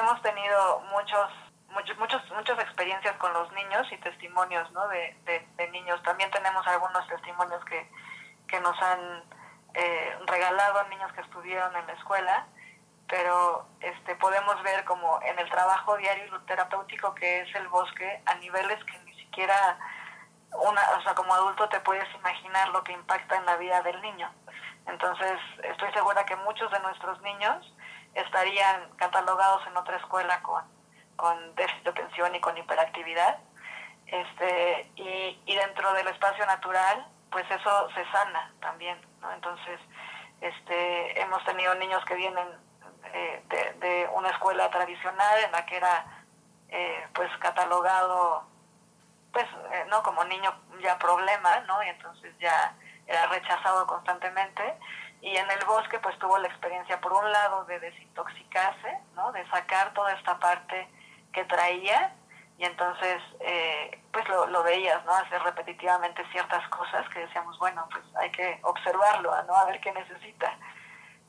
hemos tenido muchos muchos, muchos, muchas experiencias con los niños y testimonios ¿no? de, de, niños. También tenemos algunos testimonios que, que nos han eh, regalado niños que estuvieron en la escuela, pero este, podemos ver como en el trabajo diario y terapéutico que es el bosque a niveles que ni siquiera una, o sea, como adulto te puedes imaginar lo que impacta en la vida del niño. Entonces, estoy segura que muchos de nuestros niños estarían catalogados en otra escuela con con déficit de atención y con hiperactividad. Este, y, y dentro del espacio natural, pues eso se sana también, ¿no? Entonces, este, hemos tenido niños que vienen eh, de, una escuela tradicional en la que era eh, pues catalogado pues eh, no como niño ya problema no y entonces ya era rechazado constantemente y en el bosque pues tuvo la experiencia por un lado de desintoxicarse no de sacar toda esta parte que traía y entonces eh, pues lo, lo, veías, ¿no? Hacer repetitivamente ciertas cosas que decíamos, bueno, pues hay que observarlo, ¿no? A ver qué necesita.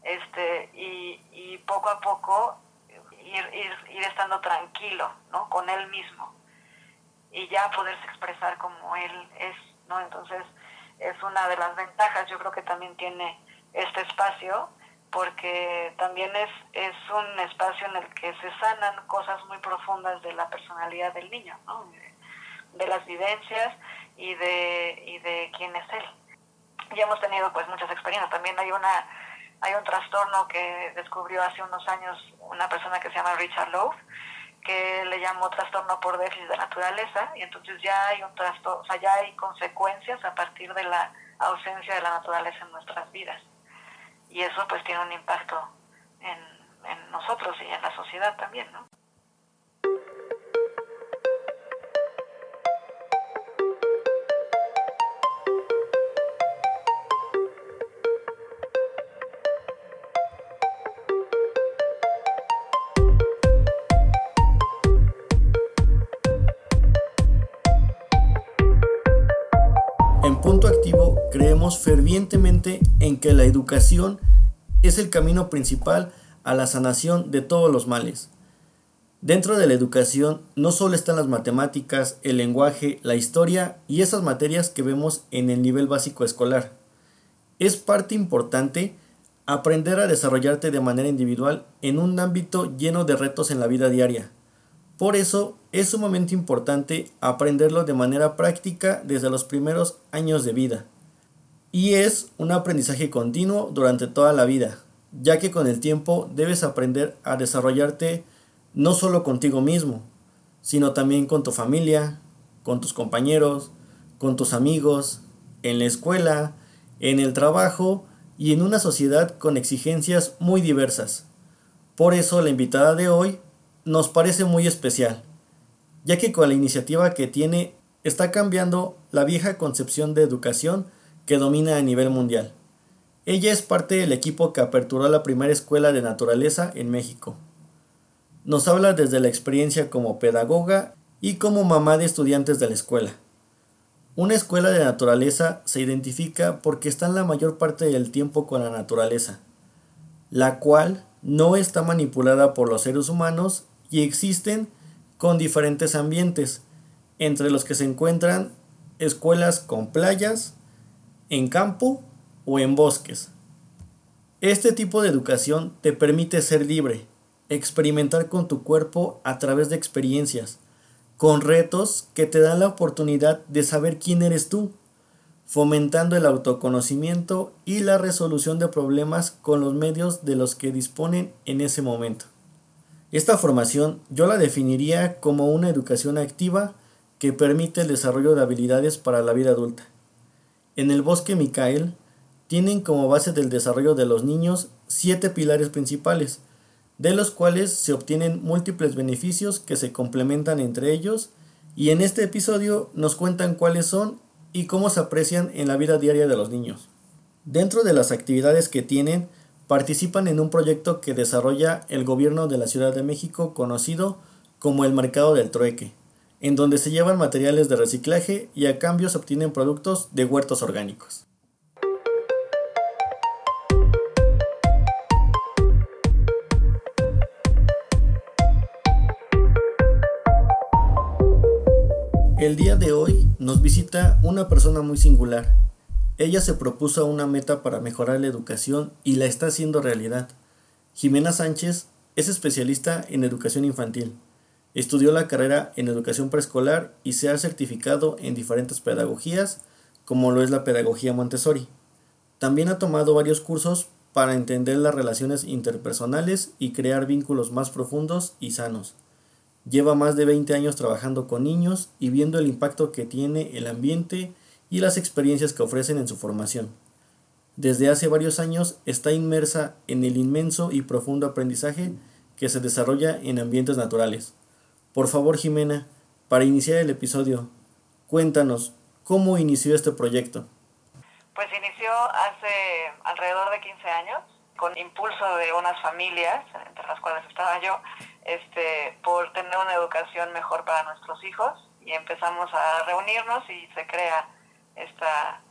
Este, y, y poco a poco ir, ir, ir estando tranquilo, ¿no? Con él mismo y ya poderse expresar como él es, ¿no? Entonces es una de las ventajas, yo creo que también tiene este espacio, porque también es, es un espacio en el que se sanan cosas muy profundas de la personalidad del niño, ¿no? de, las vivencias y de, y de quién es él. Y hemos tenido pues muchas experiencias. También hay una hay un trastorno que descubrió hace unos años una persona que se llama Richard Lowe, que le llamó trastorno por déficit de naturaleza, y entonces ya hay un trastorno, o sea, ya hay consecuencias a partir de la ausencia de la naturaleza en nuestras vidas y eso pues tiene un impacto en, en nosotros y en la sociedad también, ¿no? En Punto Activo creemos fervientemente en que la educación es el camino principal a la sanación de todos los males. Dentro de la educación no solo están las matemáticas, el lenguaje, la historia y esas materias que vemos en el nivel básico escolar. Es parte importante aprender a desarrollarte de manera individual en un ámbito lleno de retos en la vida diaria. Por eso es sumamente importante aprenderlo de manera práctica desde los primeros años de vida. Y es un aprendizaje continuo durante toda la vida, ya que con el tiempo debes aprender a desarrollarte no solo contigo mismo, sino también con tu familia, con tus compañeros, con tus amigos, en la escuela, en el trabajo y en una sociedad con exigencias muy diversas. Por eso la invitada de hoy nos parece muy especial, ya que con la iniciativa que tiene está cambiando la vieja concepción de educación que domina a nivel mundial. Ella es parte del equipo que aperturó la primera escuela de naturaleza en México. Nos habla desde la experiencia como pedagoga y como mamá de estudiantes de la escuela. Una escuela de naturaleza se identifica porque están la mayor parte del tiempo con la naturaleza, la cual no está manipulada por los seres humanos y existen con diferentes ambientes, entre los que se encuentran escuelas con playas, en campo o en bosques. Este tipo de educación te permite ser libre, experimentar con tu cuerpo a través de experiencias, con retos que te dan la oportunidad de saber quién eres tú, fomentando el autoconocimiento y la resolución de problemas con los medios de los que disponen en ese momento. Esta formación yo la definiría como una educación activa que permite el desarrollo de habilidades para la vida adulta. En el bosque Micael tienen como base del desarrollo de los niños siete pilares principales, de los cuales se obtienen múltiples beneficios que se complementan entre ellos y en este episodio nos cuentan cuáles son y cómo se aprecian en la vida diaria de los niños. Dentro de las actividades que tienen participan en un proyecto que desarrolla el gobierno de la Ciudad de México conocido como el Mercado del Trueque, en donde se llevan materiales de reciclaje y a cambio se obtienen productos de huertos orgánicos. El día de hoy nos visita una persona muy singular. Ella se propuso una meta para mejorar la educación y la está haciendo realidad. Jimena Sánchez es especialista en educación infantil. Estudió la carrera en educación preescolar y se ha certificado en diferentes pedagogías, como lo es la pedagogía Montessori. También ha tomado varios cursos para entender las relaciones interpersonales y crear vínculos más profundos y sanos. Lleva más de 20 años trabajando con niños y viendo el impacto que tiene el ambiente y las experiencias que ofrecen en su formación. Desde hace varios años está inmersa en el inmenso y profundo aprendizaje que se desarrolla en ambientes naturales. Por favor, Jimena, para iniciar el episodio, cuéntanos cómo inició este proyecto. Pues inició hace alrededor de 15 años con impulso de unas familias, entre las cuales estaba yo, este, por tener una educación mejor para nuestros hijos y empezamos a reunirnos y se crea esta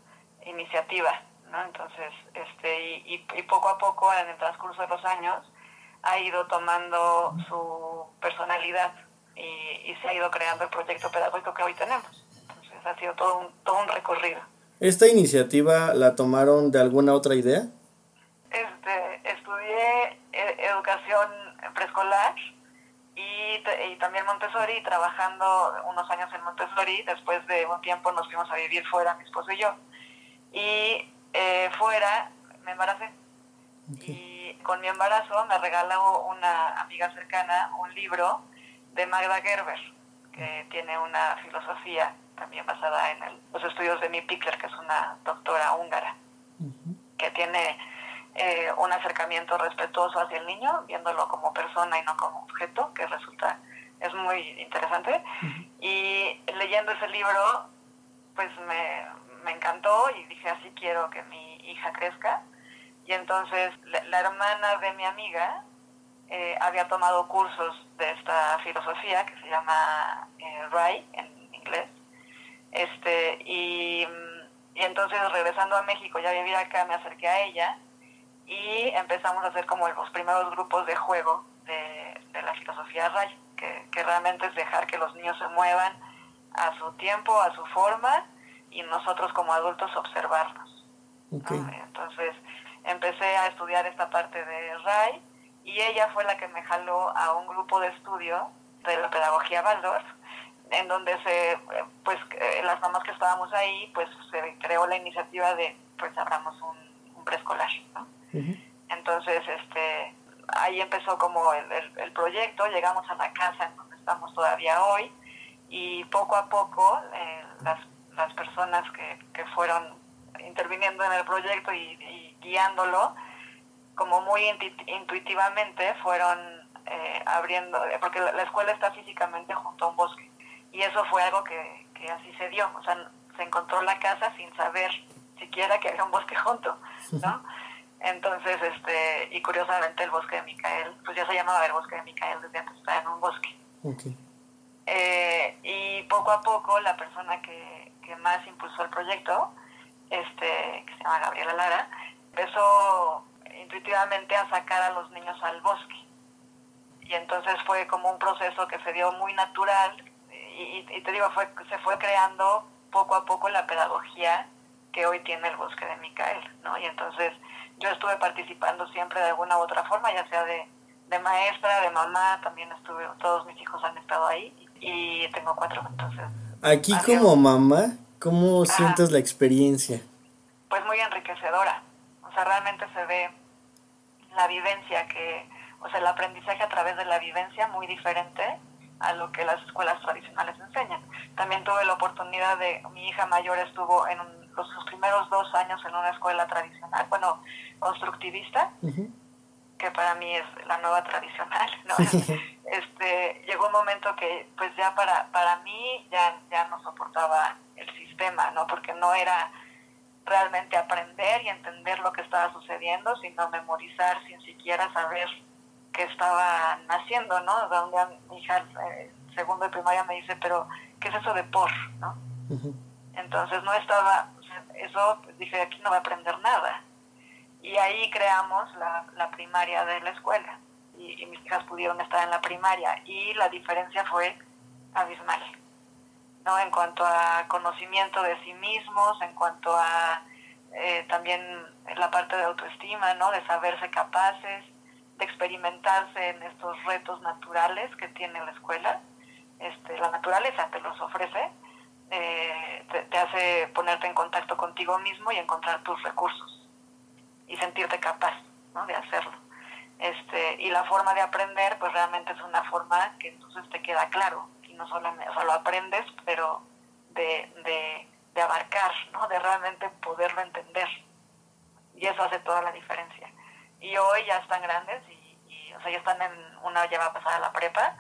iniciativa, ¿no? Entonces, este, y, y, poco a poco en el transcurso de los años ha ido tomando su personalidad y, y se ha ido creando el proyecto pedagógico que hoy tenemos. Entonces ha sido todo un, todo un recorrido. ¿Esta iniciativa la tomaron de alguna otra idea? Este, estudié e, educación preescolar y, y, también Montessori, trabajando unos años en Montessori, después de un tiempo nos fuimos a vivir fuera, mi esposo y yo. Y eh, fuera me embaracé. Y con mi embarazo me regaló una amiga cercana un libro de Magda Gerber, que tiene una filosofía también basada en los estudios de Mi Pickler, que es una doctora húngara, que tiene eh, un acercamiento respetuoso hacia el niño, viéndolo como persona y no como objeto, que resulta, es muy interesante. Y leyendo ese libro, pues me, me, encantó y dije, así quiero que mi hija crezca. Y entonces la, hermana de mi amiga eh, había tomado cursos de esta filosofía que se llama eh, RAI en inglés. Este, y, y entonces regresando a México, ya vivir acá, me acerqué a ella y empezamos a hacer como los primeros grupos de juego de, de la filosofía Ray, que, que, realmente es dejar que los niños se muevan a su tiempo, a su forma, y nosotros como adultos observarlos. Entonces empecé a estudiar esta parte de Ray y ella fue la que me jaló a un grupo de estudio de la pedagogía Waldorf, en donde se, pues eh, las mamás que estábamos ahí, pues se creó la iniciativa de, pues abramos un, un preescolar, ¿no? Entonces, este, ahí empezó como el, el, proyecto, llegamos a la casa en donde estamos todavía hoy y poco a poco eh, las, las personas que, que fueron interviniendo en el proyecto y, y guiándolo, como muy intuitivamente fueron eh, abriendo, porque la escuela está físicamente junto a un bosque y eso fue algo que, que así se dio, o sea, se encontró la casa sin saber siquiera que había un bosque junto, ¿no? Entonces, este, y curiosamente el bosque de Micael, pues ya se llamaba el bosque de Micael desde antes estaba en un bosque. Eh, y poco a poco la persona que, que más impulsó el proyecto, este, que se llama Gabriela Lara, empezó intuitivamente a sacar a los niños al bosque. Y entonces fue como un proceso que se dio muy natural y, y te digo, fue, se fue creando poco a poco la pedagogía que hoy tiene el bosque de Micael, ¿no? Y entonces yo estuve participando siempre de alguna u otra forma, ya sea de, de maestra, de mamá, también estuve, todos mis hijos han estado ahí y tengo cuatro, entonces. Aquí como mamá, ¿cómo sientes la experiencia? Pues muy enriquecedora, o sea, realmente se ve la vivencia que, o sea, el aprendizaje a través de la vivencia muy diferente a lo que las escuelas tradicionales enseñan. También tuve la oportunidad de, mi hija mayor estuvo en los, sus primeros dos años en una escuela tradicional, bueno, constructivista, que para mí es la nueva tradicional, ¿no? este, llegó un momento que pues ya para, para mí ya, ya no soportaba el sistema, ¿no? Porque no era realmente aprender y entender lo que estaba sucediendo, sino memorizar sin siquiera saber qué estaba haciendo, ¿no? Donde mi hija eh, segundo de primaria me dice, pero ¿qué es eso de por, no? Entonces no estaba, eso, pues, dije, aquí no va a aprender nada y ahí creamos la, la primaria de la escuela y, y, mis hijas pudieron estar en la primaria y la diferencia fue abismal. ¿No? En cuanto a conocimiento de sí mismos, en cuanto a eh, también la parte de autoestima, ¿no? De saberse capaces, de experimentarse en estos retos naturales que tiene la escuela. Este, la naturaleza te los ofrece, eh, te, hace ponerte en contacto contigo mismo y encontrar tus recursos y sentirte capaz ¿no? de hacerlo. Este, y la forma de aprender, pues realmente es una forma que entonces te queda claro no solamente, o lo aprendes, pero de, de, de abarcar, ¿no? de realmente poderlo entender. Y eso hace toda la diferencia. Y hoy ya están grandes y, o sea, ya están en una ya va a pasar a la prepa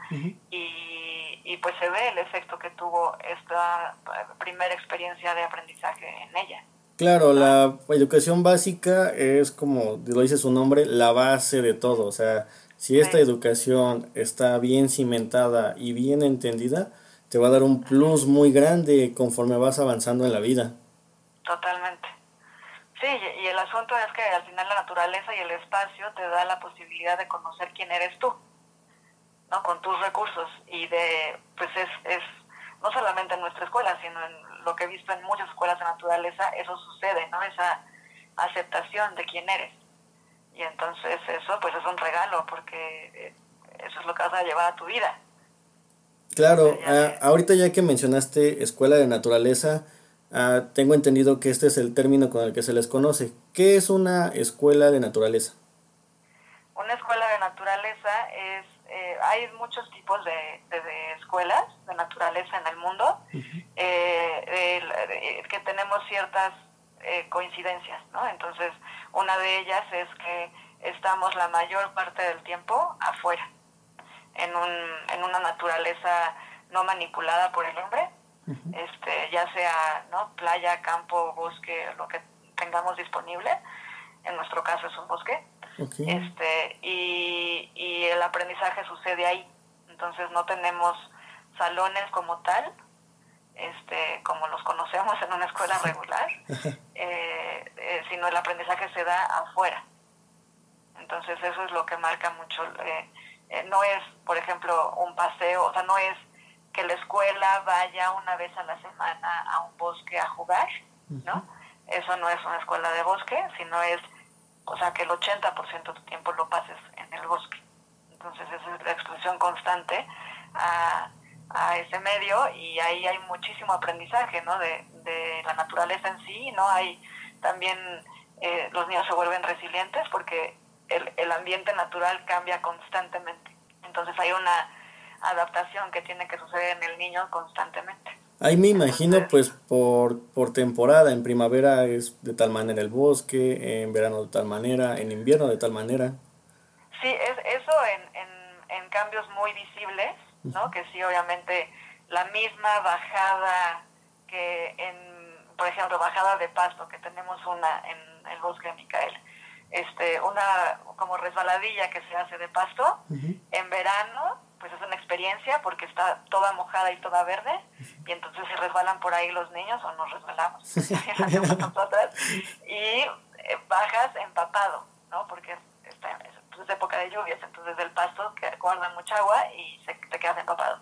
y, y pues se ve el efecto que tuvo esta primera experiencia de aprendizaje en ella. Claro, la educación básica es como lo dice su nombre, la base de todo. O sea, si esta educación está bien cimentada y bien entendida, te va a dar un plus muy grande conforme vas avanzando en la vida. Totalmente. Sí, y el asunto es que al final la naturaleza y el espacio te da la posibilidad de conocer quién eres tú, ¿no? Con tus recursos y de, pues es, es no solamente en nuestra escuela, sino en lo que he visto en muchas escuelas de naturaleza, eso sucede, ¿no? Esa aceptación de quién eres. Y entonces eso pues es un regalo porque eh, eso es lo que vas a llevar a tu vida. Claro, ah, ahorita ya que mencionaste escuela de naturaleza, ah, tengo entendido que este es el término con el que se les conoce. ¿Qué es una escuela de naturaleza? Una escuela de naturaleza es eh, hay muchos tipos de, escuelas de naturaleza en el mundo eh, que tenemos ciertas eh, coincidencias, ¿no? Entonces, una de ellas es que estamos la mayor parte del tiempo afuera, en, un, en una naturaleza no manipulada por el hombre, este, ya sea ¿no? playa, campo, bosque, lo que tengamos disponible. En nuestro caso es un bosque este, y, y el aprendizaje sucede ahí. Entonces no tenemos salones como tal, este, como los conocemos en una escuela regular, eh, eh, sino el aprendizaje se da afuera. Entonces eso es lo que marca mucho. Eh, no es, por ejemplo, un paseo, o sea, no es que la escuela vaya una vez a la semana a un bosque a jugar, ¿no? Eso no es una escuela de bosque, sino es o sea, que el 80% de tu tiempo lo pases en el bosque. Entonces, esa es la exposición constante a, ese medio y ahí hay muchísimo aprendizaje, ¿no? De, la naturaleza en sí, ¿no? Hay también, eh, los niños se vuelven resilientes porque el, el ambiente natural cambia constantemente. Entonces, hay una adaptación que tiene que suceder en el niño constantemente. Ahí me imagino pues por, por temporada, en primavera es de tal manera el bosque, en verano de tal manera, en invierno de tal manera. Sí, es, eso en, en, en cambios muy visibles, ¿no? Que sí, obviamente la misma bajada que en, por ejemplo, bajada de pasto, que tenemos una en el bosque de Micael, este, una como resbaladilla que se hace de pasto, en verano pues es una experiencia porque está toda mojada y toda verde y entonces se resbalan por ahí los niños o nos resbalamos y eh, bajas empapado, ¿no? Porque es, época de lluvias, entonces el pasto que guarda mucha agua y se, te quedas empapado.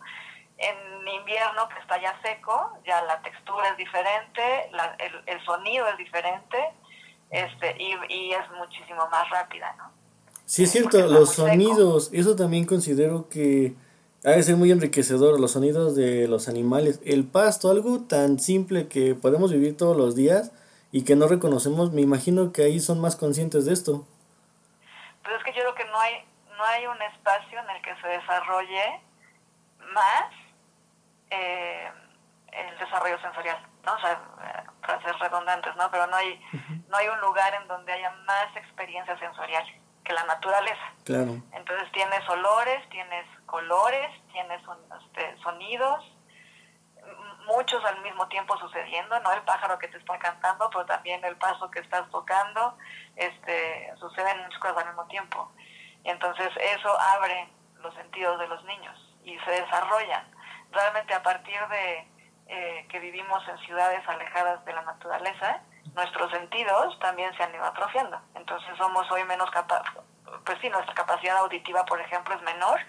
En invierno que está ya seco, ya la textura es diferente, el, el, sonido es diferente este y, y es muchísimo más rápida, ¿no? Sí, es cierto, los sonidos, eso también considero que ha de ser muy enriquecedor, los sonidos de los animales, el pasto, algo tan simple que podemos vivir todos los días y que no reconocemos, me imagino que ahí son más conscientes de esto. Pues es que yo creo que no hay, no hay un espacio en el que se desarrolle más eh, el desarrollo sensorial, ¿no? O sea, frases redundantes, ¿no? Pero no hay, no hay un lugar en donde haya más experiencias sensoriales que la naturaleza. Claro. Entonces tienes olores, tienes colores, tienes este, sonidos, muchos al mismo tiempo sucediendo, no el pájaro que te está cantando, pero también el paso que estás tocando, este, suceden muchas cosas al mismo tiempo. Entonces eso abre los sentidos de los niños y se desarrollan. Realmente a partir de eh, que vivimos en ciudades alejadas de la naturaleza, nuestros sentidos también se han ido atrofiando. Entonces somos hoy menos capaces, pues sí, nuestra capacidad auditiva, por ejemplo, es menor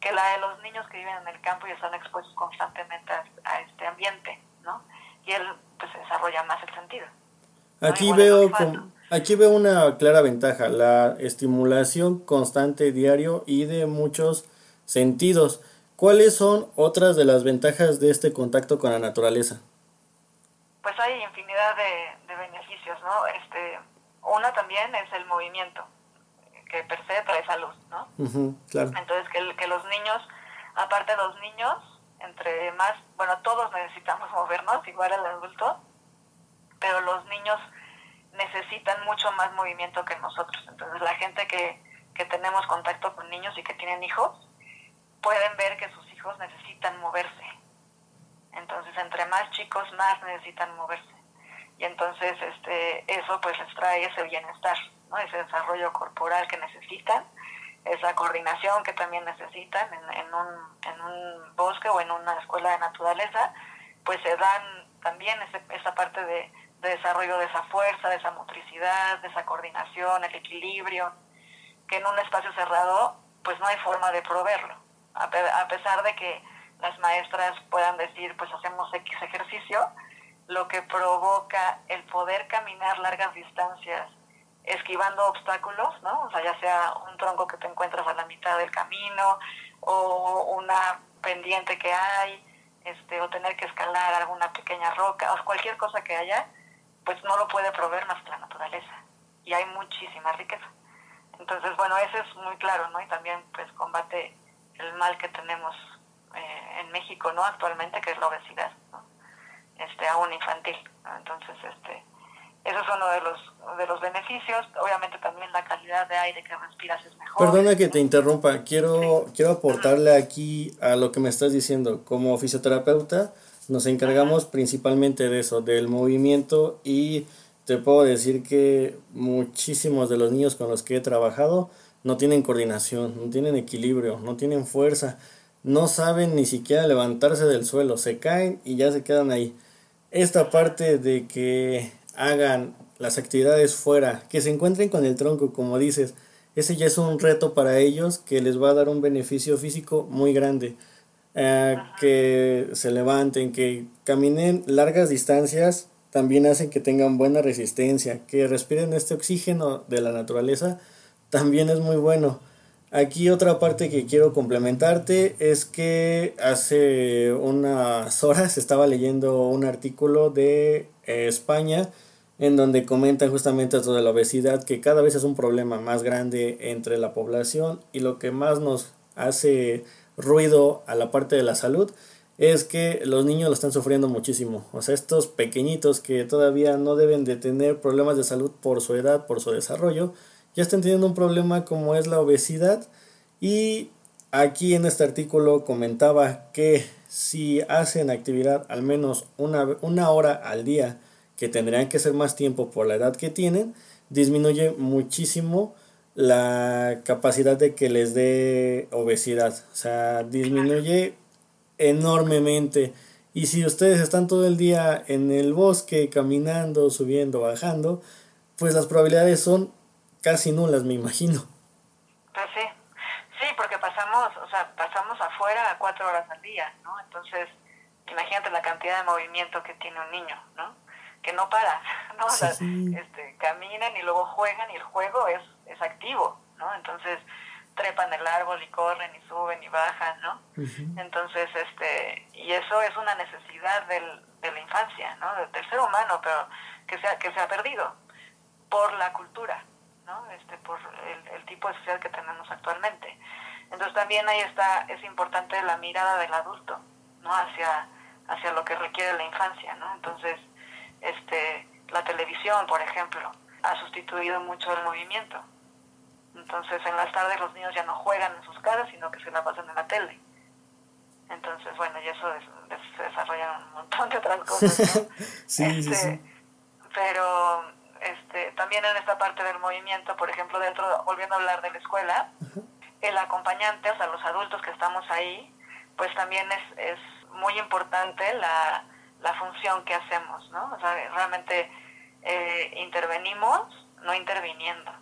que la de los niños que viven en el campo y están expuestos constantemente a, este ambiente, ¿no? Y él pues desarrolla más el sentido. Aquí veo aquí veo una clara ventaja, la estimulación constante diario y de muchos sentidos. ¿Cuáles son otras de las ventajas de este contacto con la naturaleza? Pues hay infinidad de, beneficios, ¿no? Este, una también es el movimiento, que per se trae salud, ¿no? claro. Entonces, que, que los niños, aparte de los niños, entre más, bueno, todos necesitamos movernos, igual el adulto, pero los niños necesitan mucho más movimiento que nosotros. Entonces, la gente que, que tenemos contacto con niños y que tienen hijos, pueden ver que sus hijos necesitan moverse. Entonces, entre más chicos, más necesitan moverse. Y entonces, este, eso pues les trae ese bienestar, ese desarrollo corporal que necesitan, esa coordinación que también necesitan en, en, un, en un bosque o en una escuela de naturaleza, pues se dan también ese, esa parte de, de desarrollo de esa fuerza, de esa motricidad, de esa coordinación, el equilibrio, que en un espacio cerrado pues no hay forma de proveerlo. A, pesar de que las maestras puedan decir, pues hacemos X ejercicio, lo que provoca el poder caminar largas distancias esquivando obstáculos, ¿no? O sea, ya sea un tronco que te encuentras a la mitad del camino o una pendiente que hay, este, o tener que escalar alguna pequeña roca, o cualquier cosa que haya, pues no lo puede proveer más que la naturaleza. Y hay muchísima riqueza. Entonces, bueno, eso es muy claro, ¿no? Y también, pues, combate el mal que tenemos eh, en México, ¿no? Actualmente, que es la obesidad, ¿no? Este, aún infantil. Entonces, este, eso es uno de los, de los beneficios. Obviamente también la calidad de aire que respiras es mejor. Perdona que te interrumpa, quiero, quiero aportarle aquí a lo que me estás diciendo. Como fisioterapeuta nos encargamos principalmente de eso, del movimiento y te puedo decir que muchísimos de los niños con los que he trabajado no tienen coordinación, no tienen equilibrio, no tienen fuerza, no saben ni siquiera levantarse del suelo, se caen y ya se quedan ahí. Esta parte de que hagan las actividades fuera, que se encuentren con el tronco, como dices, ese ya es un reto para ellos que les va a dar un beneficio físico muy grande. Eh, que se levanten, que caminen largas distancias, también hacen que tengan buena resistencia, que respiren este oxígeno de la naturaleza también es muy bueno. Aquí otra parte que quiero complementarte es que hace unas horas estaba leyendo un artículo de eh, España en donde comentan justamente de la obesidad que cada vez es un problema más grande entre la población y lo que más nos hace ruido a la parte de la salud es que los niños lo están sufriendo muchísimo. O sea, estos pequeñitos que todavía no deben de tener problemas de salud por su edad, por su desarrollo, ya están teniendo un problema como es la obesidad y aquí en este artículo comentaba que si hacen actividad al menos una, una hora al día, que tendrían que ser más tiempo por la edad que tienen, disminuye muchísimo la capacidad de que les dé obesidad. O sea, disminuye enormemente. Y si ustedes están todo el día en el bosque, caminando, subiendo, bajando, pues las probabilidades son casi nulas, me imagino. Pues sí, sí, porque pasamos, o sea, pasamos afuera a cuatro horas al día, ¿no? Entonces, imagínate la cantidad de movimiento que tiene un niño, ¿no? Que no para, ¿no? O sea, este, caminan y luego juegan y el juego es, es activo, ¿no? Entonces, trepan el árbol y corren y suben y bajan, ¿no? Entonces, este, y eso es una necesidad del, de la infancia, ¿no? Del, del ser humano, pero que se, que se ha perdido por la cultura, este, por el, tipo de sociedad que tenemos actualmente. Entonces también ahí está, es importante la mirada del adulto, ¿no? Hacia, hacia lo que requiere la infancia, ¿no? Entonces, este, la televisión, por ejemplo, ha sustituido mucho el movimiento. Entonces, en las tardes los niños ya no juegan en sus casas, sino que se la pasan en la tele. Entonces, bueno, y eso se desarrolla un montón de otras cosas, sí, sí, este, Pero este, también en esta parte del movimiento, por ejemplo, dentro, volviendo a hablar de la escuela, el acompañante, o sea, los adultos que estamos ahí, pues también es, es muy importante la, la función que hacemos, ¿no? O sea, realmente eh, intervenimos, no interviniendo.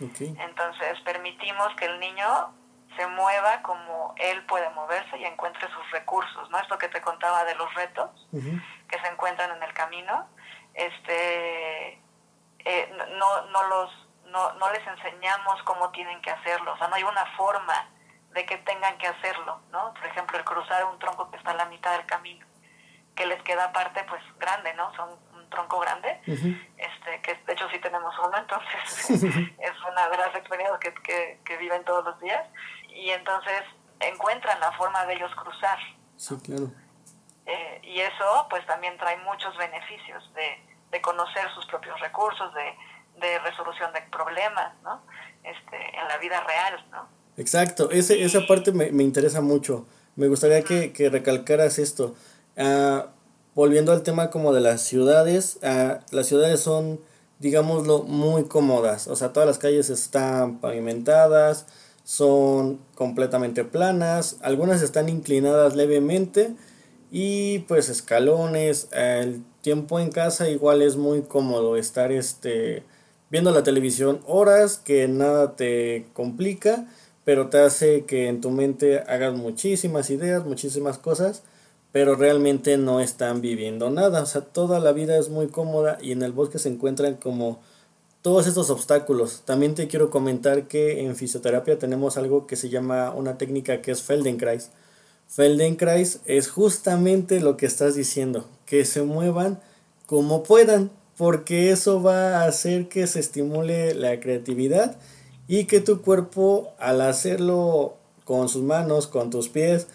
Entonces, permitimos que el niño se mueva como él puede moverse y encuentre sus recursos, ¿no? Esto que te contaba de los retos que se encuentran en el camino, este, eh, no, no, los, no, no les enseñamos cómo tienen que hacerlo, o sea, no hay una forma de que tengan que hacerlo, ¿no? Por ejemplo, el cruzar un tronco que está a la mitad del camino, que les queda parte, pues, grande, ¿no? Son un tronco grande, este, que de hecho sí tenemos uno, entonces es una de las experiencias que, que, que viven todos los días, y entonces encuentran la forma de ellos cruzar. Sí, claro. Eh, y eso pues también trae muchos beneficios de, de conocer sus propios recursos, de, de, resolución de problemas, ¿no? Este, en la vida real, ¿no? Exacto, Ese, esa parte me, me, interesa mucho. Me gustaría que, que recalcaras esto. Uh, volviendo al tema como de las ciudades, uh, las ciudades son, digámoslo, muy cómodas. O sea, todas las calles están pavimentadas, son completamente planas, algunas están inclinadas levemente y pues escalones, el tiempo en casa igual es muy cómodo estar este viendo la televisión horas que nada te complica, pero te hace que en tu mente hagas muchísimas ideas, muchísimas cosas, pero realmente no están viviendo nada, o sea, toda la vida es muy cómoda y en el bosque se encuentran como todos estos obstáculos. También te quiero comentar que en fisioterapia tenemos algo que se llama una técnica que es Feldenkrais. Feldenkrais es justamente lo que estás diciendo, que se muevan como puedan, porque eso va a hacer que se estimule la creatividad y que tu cuerpo al hacerlo con sus manos, con tus pies,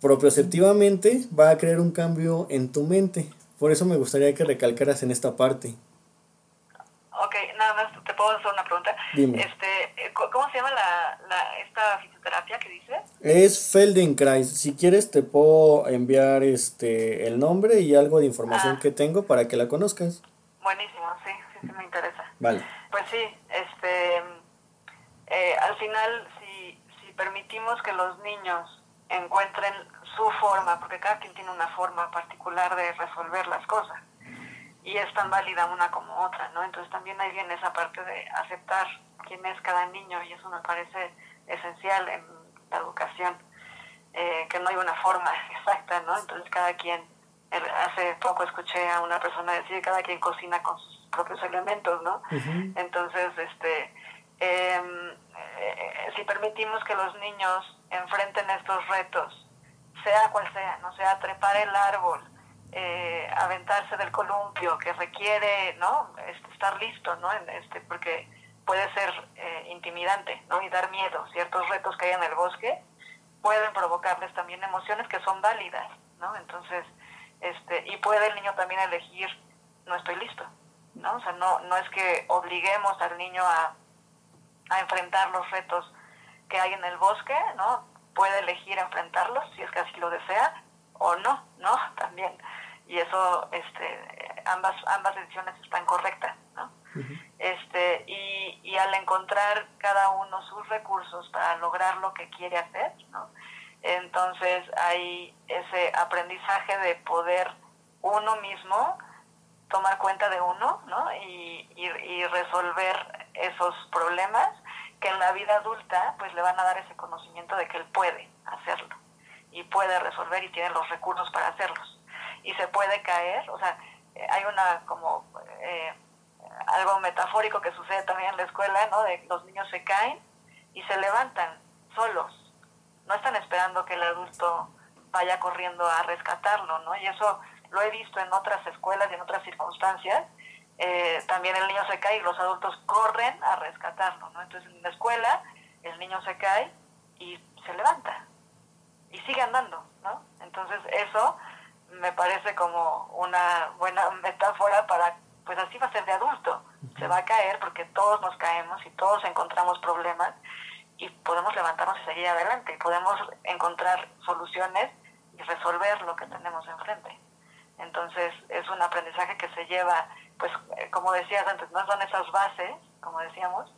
propioceptivamente va a crear un cambio en tu mente. Por eso me gustaría que recalcaras en esta parte. Ok, nada más, ¿te puedo hacer una pregunta? Dime. Este, ¿Cómo se llama la, la, esta fisioterapia que dices? Es Feldenkrais. Si quieres te puedo enviar este el nombre y algo de información Ah. que tengo para que la conozcas. Buenísimo, sí, sí, sí me interesa. Vale. Pues sí, este, eh, al final, si, si permitimos que los niños encuentren su forma, porque cada quien tiene una forma particular de resolver las cosas, y es tan válida una como otra, ¿no? Entonces también ahí viene esa parte de aceptar quién es cada niño, y eso me parece esencial en la educación, eh, que no hay una forma exacta, ¿no? Entonces cada quien, hace poco escuché a una persona decir cada quien cocina con sus propios elementos, ¿no? Entonces, este, eh, eh, si permitimos que los niños enfrenten estos retos, sea cual sea, no sea trepar el árbol, eh, aventarse del columpio, que requiere, ¿no? Este, estar listo, ¿no? En Este, porque puede ser eh, intimidante, ¿no? Y dar miedo. Ciertos retos que hay en el bosque pueden provocarles también emociones que son válidas, ¿no? Entonces, este, y puede el niño también elegir, no estoy listo, ¿no? O sea, no, no es que obliguemos al niño a, a enfrentar los retos que hay en el bosque, ¿no? Puede elegir enfrentarlos si es que así lo desea o no, ¿no? También. Y eso, este, ambas, ambas decisiones están correctas, ¿no? Este, y, y al encontrar cada uno sus recursos para lograr lo que quiere hacer, ¿no? Entonces hay ese aprendizaje de poder uno mismo tomar cuenta de uno, ¿no? Y, y, y resolver esos problemas que en la vida adulta pues le van a dar ese conocimiento de que él puede hacerlo y puede resolver y tiene los recursos para hacerlos. Y se puede caer, o sea, eh, hay una como eh, algo metafórico que sucede también en la escuela, ¿no? De los niños se caen y se levantan solos. No están esperando que el adulto vaya corriendo a rescatarlo, ¿no? Y eso lo he visto en otras escuelas y en otras circunstancias. Eh, también el niño se cae y los adultos corren a rescatarlo, ¿no? Entonces en la escuela el niño se cae y se levanta y sigue andando, ¿no? Entonces eso me parece como una buena metáfora para, pues así va a ser de adulto. Se va a caer porque todos nos caemos y todos encontramos problemas y podemos levantarnos y seguir adelante y podemos encontrar soluciones y resolver lo que tenemos enfrente. Entonces es un aprendizaje que se lleva, pues eh, como decías antes, no son esas bases, como decíamos,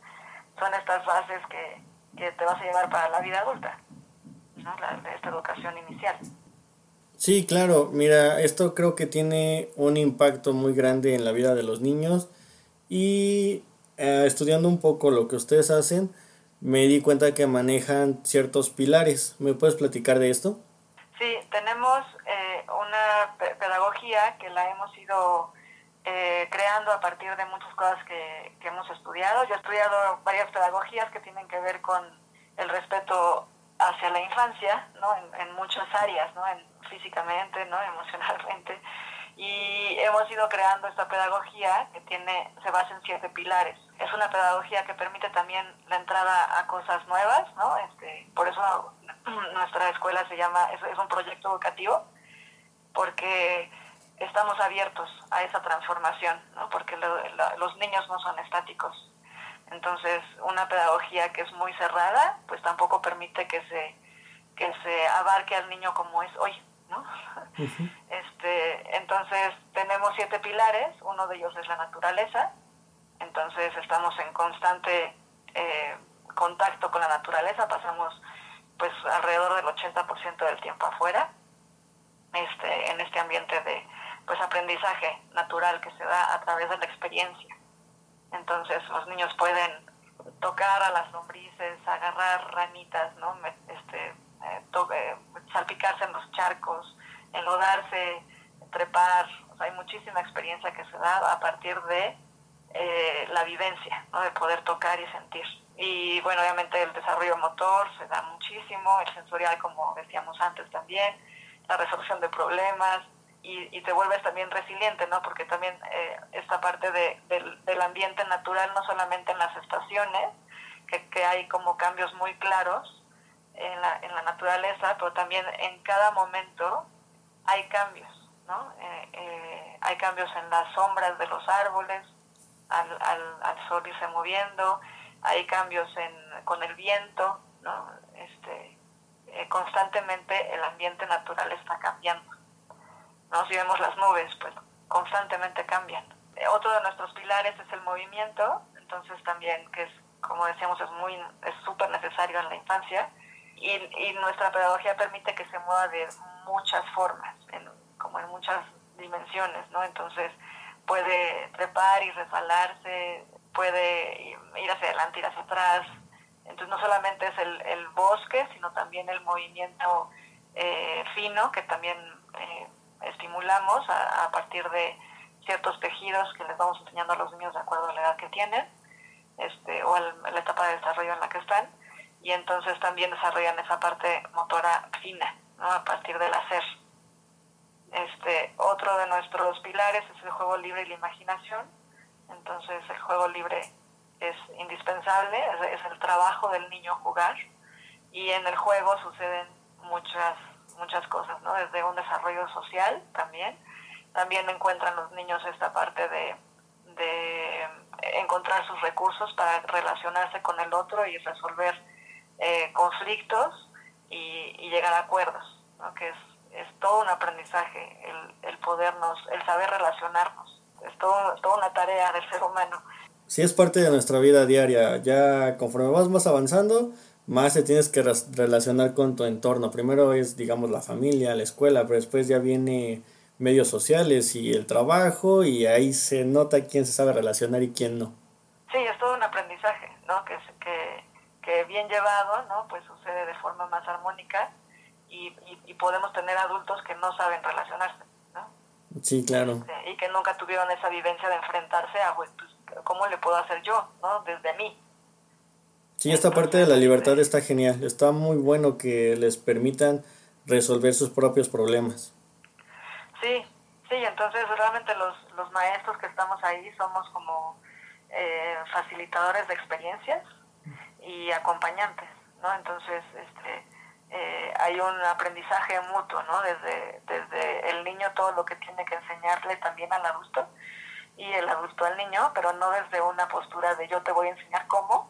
son estas bases que, que te vas a llevar para la vida adulta, ¿no? la, esta educación inicial. Sí, claro, mira, esto creo que tiene un impacto muy grande en la vida de los niños y eh, estudiando un poco lo que ustedes hacen, me di cuenta que manejan ciertos pilares. ¿Me puedes platicar de esto? Sí, tenemos eh, una pedagogía que la hemos ido eh, creando a partir de muchas cosas que, que, hemos estudiado. Yo he estudiado varias pedagogías que tienen que ver con el respeto hacia la infancia, ¿no? En, muchas áreas, ¿no? En, físicamente, ¿no? Emocionalmente. Y hemos ido creando esta pedagogía que tiene, se basa en siete pilares. Es una pedagogía que permite también la entrada a cosas nuevas, ¿no? Este, por eso nuestra escuela se llama, es un proyecto educativo, porque estamos abiertos a esa transformación, ¿no? porque los niños no son estáticos. Entonces, una pedagogía que es muy cerrada, pues tampoco permite que se, que se abarque al niño como es hoy. ¿no? este, entonces, tenemos siete pilares, uno de ellos es la naturaleza, entonces estamos en constante eh, contacto con la naturaleza, pasamos pues alrededor del 80% del tiempo afuera, este, en este ambiente de, pues aprendizaje natural que se da a través de la experiencia. Entonces los niños pueden tocar a las lombrices, agarrar ramitas, ¿no? Este, eh, eh, salpicarse en los charcos, enlodarse, trepar. hay muchísima experiencia que se da a partir de eh, la vivencia, de poder tocar y sentir. Y bueno, obviamente el desarrollo motor se da muchísimo, el sensorial, como decíamos antes también, la resolución de problemas, y, te vuelves también resiliente, ¿no? Porque también eh, esta parte de, del, ambiente natural, no solamente en las estaciones, que, que, hay como cambios muy claros en la, en la naturaleza, pero también en cada momento hay cambios, ¿no? Eh, eh, hay cambios en las sombras de los árboles, al, al, al, sol irse moviendo, hay cambios en, con el viento, ¿no? Este, constantemente el ambiente natural está cambiando. ¿No? Si vemos las nubes, pues constantemente cambian. Eh, otro de nuestros pilares es el movimiento, entonces también, que es, como decíamos, es muy es súper necesario en la infancia, y, y, nuestra pedagogía permite que se mueva de muchas formas, en, como en muchas dimensiones, ¿no? Entonces puede trepar y resbalarse, puede ir hacia adelante, ir hacia atrás. Entonces no solamente es el, el bosque, sino también el movimiento eh, fino, que también eh, estimulamos a, partir de ciertos tejidos que les vamos enseñando a los niños de acuerdo a la edad que tienen este, o a la etapa de desarrollo en la que están y entonces también desarrollan esa parte motora fina ¿no? a partir del hacer. Este, otro de nuestros pilares es el juego libre y la imaginación. Entonces el juego libre es indispensable, es, es el trabajo del niño jugar y en el juego suceden muchas muchas cosas, ¿no? Desde un desarrollo social también. También encuentran los niños esta parte de, encontrar sus recursos para relacionarse con el otro y resolver eh, conflictos y, llegar a acuerdos, ¿no? Que es, es todo un aprendizaje, el, el podernos, el saber relacionarnos. Es todo, toda una tarea del ser humano. Sí, es parte de nuestra vida diaria. Ya conforme vas más avanzando, más te tienes que relacionar con tu entorno. Primero es, digamos, la familia, la escuela, pero después ya viene medios sociales y el trabajo y ahí se nota quién se sabe relacionar y quién no. Sí, es todo un aprendizaje, ¿no? Que, que, que bien llevado, ¿no? Pues sucede de forma más armónica y, y, podemos tener adultos que no saben relacionarse, ¿no? Sí, claro. Este, y que nunca tuvieron esa vivencia de enfrentarse a, pues, ¿cómo le puedo hacer yo, ¿no? Desde mí, Sí, esta parte de la libertad está genial. Está muy bueno que les permitan resolver sus propios problemas. Sí, sí, entonces realmente los, los maestros que estamos ahí somos como eh, facilitadores de experiencias y acompañantes, ¿no? Entonces, este, eh, hay un aprendizaje mutuo, ¿no? Desde, desde el niño todo lo que tiene que enseñarle también al adulto y el adulto al niño, pero no desde una postura de yo te voy a enseñar cómo,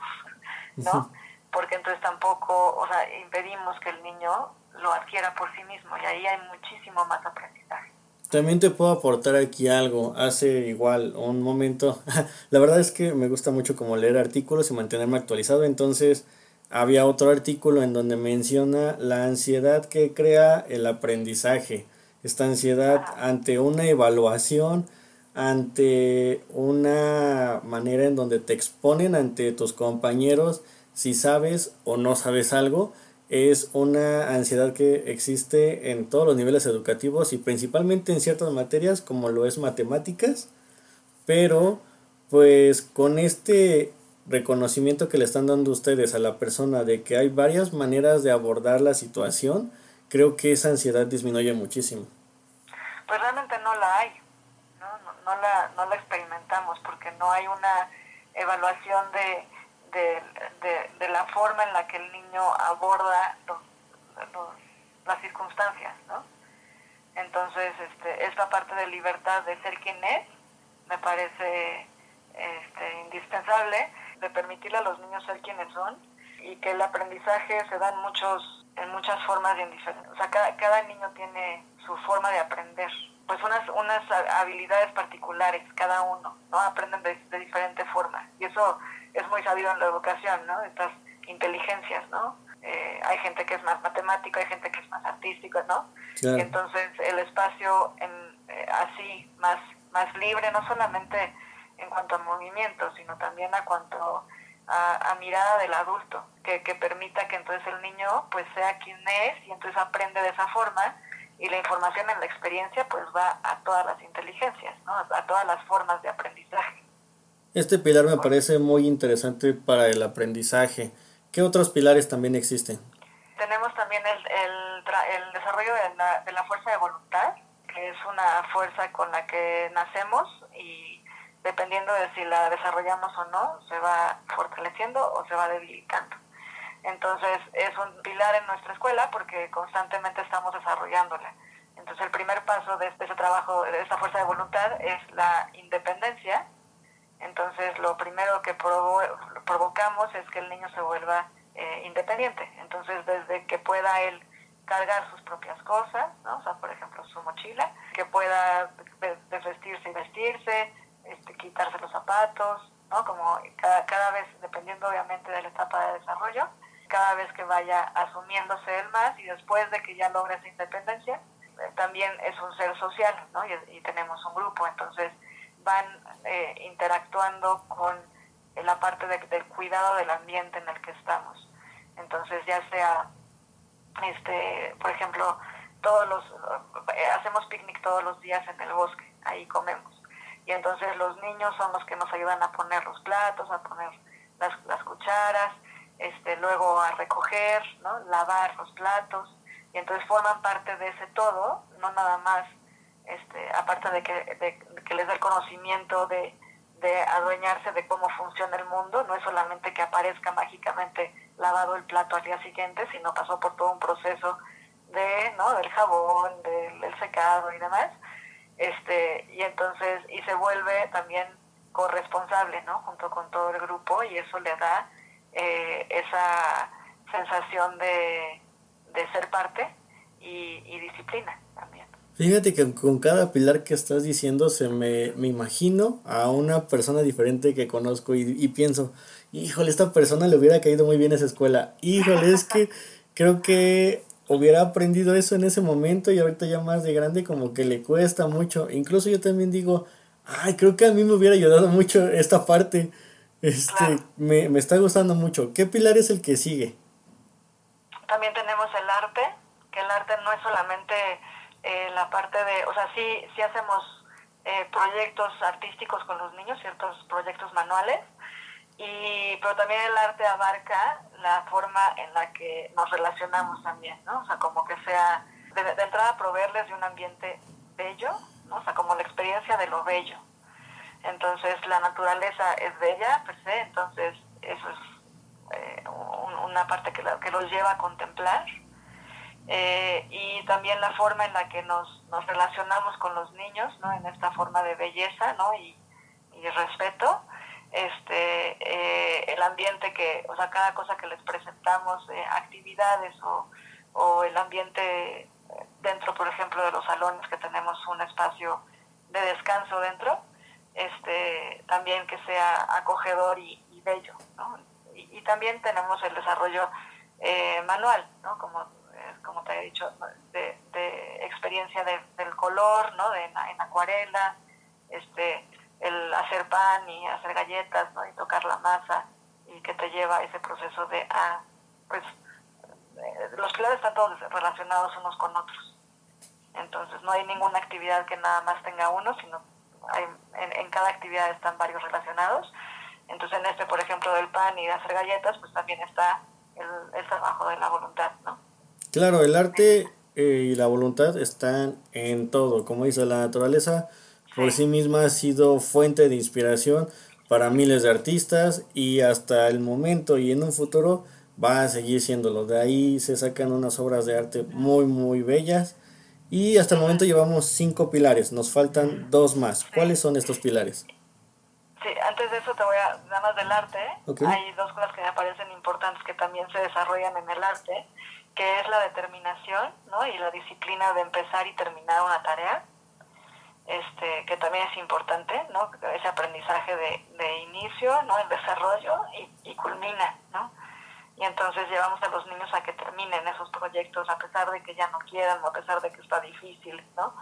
¿no? Porque entonces tampoco, o sea, impedimos que el niño lo adquiera por sí mismo y ahí hay muchísimo más aprendizaje. También te puedo aportar aquí algo. Hace igual un momento, la verdad es que me gusta mucho como leer artículos y mantenerme actualizado, entonces había otro artículo en donde menciona la ansiedad que crea el aprendizaje. Esta ansiedad ante una evaluación, ante una manera en donde te exponen ante tus compañeros si sabes o no sabes algo, es una ansiedad que existe en todos los niveles educativos y principalmente en ciertas materias como lo es matemáticas, pero pues con este reconocimiento que le están dando ustedes a la persona de que hay varias maneras de abordar la situación, creo que esa ansiedad disminuye muchísimo. Pues realmente no la hay, no, la, no la experimentamos porque no hay una evaluación de de, la forma en la que el niño aborda las circunstancias, ¿no? Entonces, este, esta parte de libertad de ser quien es me parece este, indispensable, de permitirle a los niños ser quienes son y que el aprendizaje se da en, muchos, en muchas formas diferentes. O sea, cada, cada niño tiene su forma de aprender, pues unas, unas habilidades particulares, cada uno, ¿no? Aprenden de, de diferente forma. Y eso es muy sabido en la educación, ¿no? Estas inteligencias, ¿no? Eh, hay gente que es más matemático, hay gente que es más artístico, ¿no? Y entonces el espacio en, eh, así, más, más libre, no solamente en cuanto a movimiento, sino también a cuanto a, mirada del adulto, que, que, permita que entonces el niño pues sea quien es y entonces aprende de esa forma y la información en la experiencia pues va a todas las inteligencias, ¿no? a todas las formas de aprendizaje. Este pilar me parece muy interesante para el aprendizaje. ¿Qué otros pilares también existen? Tenemos también el, el, desarrollo de la, de la fuerza de voluntad, que es una fuerza con la que nacemos y dependiendo de si la desarrollamos o no, se va fortaleciendo o se va debilitando. Entonces es un pilar en nuestra escuela porque constantemente estamos desarrollándola. Entonces el primer paso de ese trabajo, de esa fuerza de voluntad, es la independencia, entonces, lo primero que provocamos es que el niño se vuelva eh, independiente. Entonces, desde que pueda él cargar sus propias cosas, ¿no? O sea, por ejemplo, su mochila, que pueda vestirse y vestirse, este, quitarse los zapatos, ¿no? Como cada, cada vez, dependiendo obviamente de la etapa de desarrollo, cada vez que vaya asumiéndose él más y después de que ya logre esa independencia, eh, también es un ser social, ¿no? Y, tenemos un grupo, entonces van eh, interactuando con la parte del cuidado del ambiente en el que estamos. Entonces, ya sea, este, por ejemplo, todos los, eh, hacemos picnic todos los días en el bosque, ahí comemos. Y entonces los niños son los que nos ayudan a poner los platos, a poner las cucharas, este, luego a recoger, ¿no? lavar los platos. Y entonces forman parte de ese todo, no nada más este, aparte de que, que les da el conocimiento de, adueñarse de cómo funciona el mundo, no es solamente que aparezca mágicamente lavado el plato al día siguiente, sino pasó por todo un proceso de, ¿no? del jabón, del, secado y demás, este, y entonces, y se vuelve también corresponsable, ¿no? Junto con todo el grupo, y eso le da eh, esa sensación de, ser parte y disciplina también. Fíjate que con cada pilar que estás diciendo se me, me imagino a una persona diferente que conozco y, y, pienso, híjole, esta persona le hubiera caído muy bien esa escuela. Híjole, es que creo que hubiera aprendido eso en ese momento y ahorita ya más de grande como que le cuesta mucho. Incluso yo también digo, ay, creo que a mí me hubiera ayudado mucho esta parte. Este, me, me está gustando mucho. ¿Qué pilar es el que sigue? También tenemos el arte, que el arte no es solamente eh, la parte de, o sea, sí, sí hacemos eh, proyectos artísticos con los niños, ciertos proyectos manuales, y, pero también el arte abarca la forma en la que nos relacionamos también, ¿no? O sea, como que sea, de, entrada, proveerles de un ambiente bello, ¿no? O sea, como la experiencia de lo bello. Entonces, la naturaleza es bella, per se, entonces eso es eh, una parte que, los lleva a contemplar eh, y también la forma en la que nos, nos relacionamos con los niños, ¿no? En esta forma de belleza, ¿no? Y, y respeto, este, eh, el ambiente que, o sea, cada cosa que les presentamos, actividades o, o el ambiente dentro, por ejemplo, de los salones que tenemos un espacio de descanso dentro, este, también que sea acogedor y, bello, ¿no? Y, y, también tenemos el desarrollo manual, ¿no? Como como te he dicho, de, experiencia del color, ¿no? De, en, acuarela, este, el hacer pan y hacer galletas, ¿no? Y tocar la masa y y que te lleva a ese proceso de, ah, pues eh, los pilares están todos relacionados unos con otros. Entonces no hay ninguna actividad que nada más tenga uno, sino hay, en, en cada actividad están varios relacionados. Entonces en este, por ejemplo, del pan y de hacer galletas, pues también está el, el trabajo de la voluntad, ¿no? Claro, el arte eh, y la voluntad están en todo. Como dice, la naturaleza por sí misma ha sido fuente de inspiración para miles de artistas y hasta el momento y en un futuro va a seguir siéndolo. De ahí se sacan unas obras de arte muy, muy bellas. Y hasta el momento llevamos cinco pilares, nos faltan dos más. ¿Cuáles son estos pilares? Sí, antes de eso te voy a, nada más del arte, hay dos cosas que me parecen importantes que también se desarrollan en el arte, que es la determinación ¿no? y la disciplina de empezar y terminar una tarea, este, que también es importante, ¿no? ese aprendizaje de, de inicio, ¿no? el desarrollo y, y culmina. ¿no? Y entonces llevamos a los niños a que terminen esos proyectos a pesar de que ya no quieran o a pesar de que está difícil. ¿no?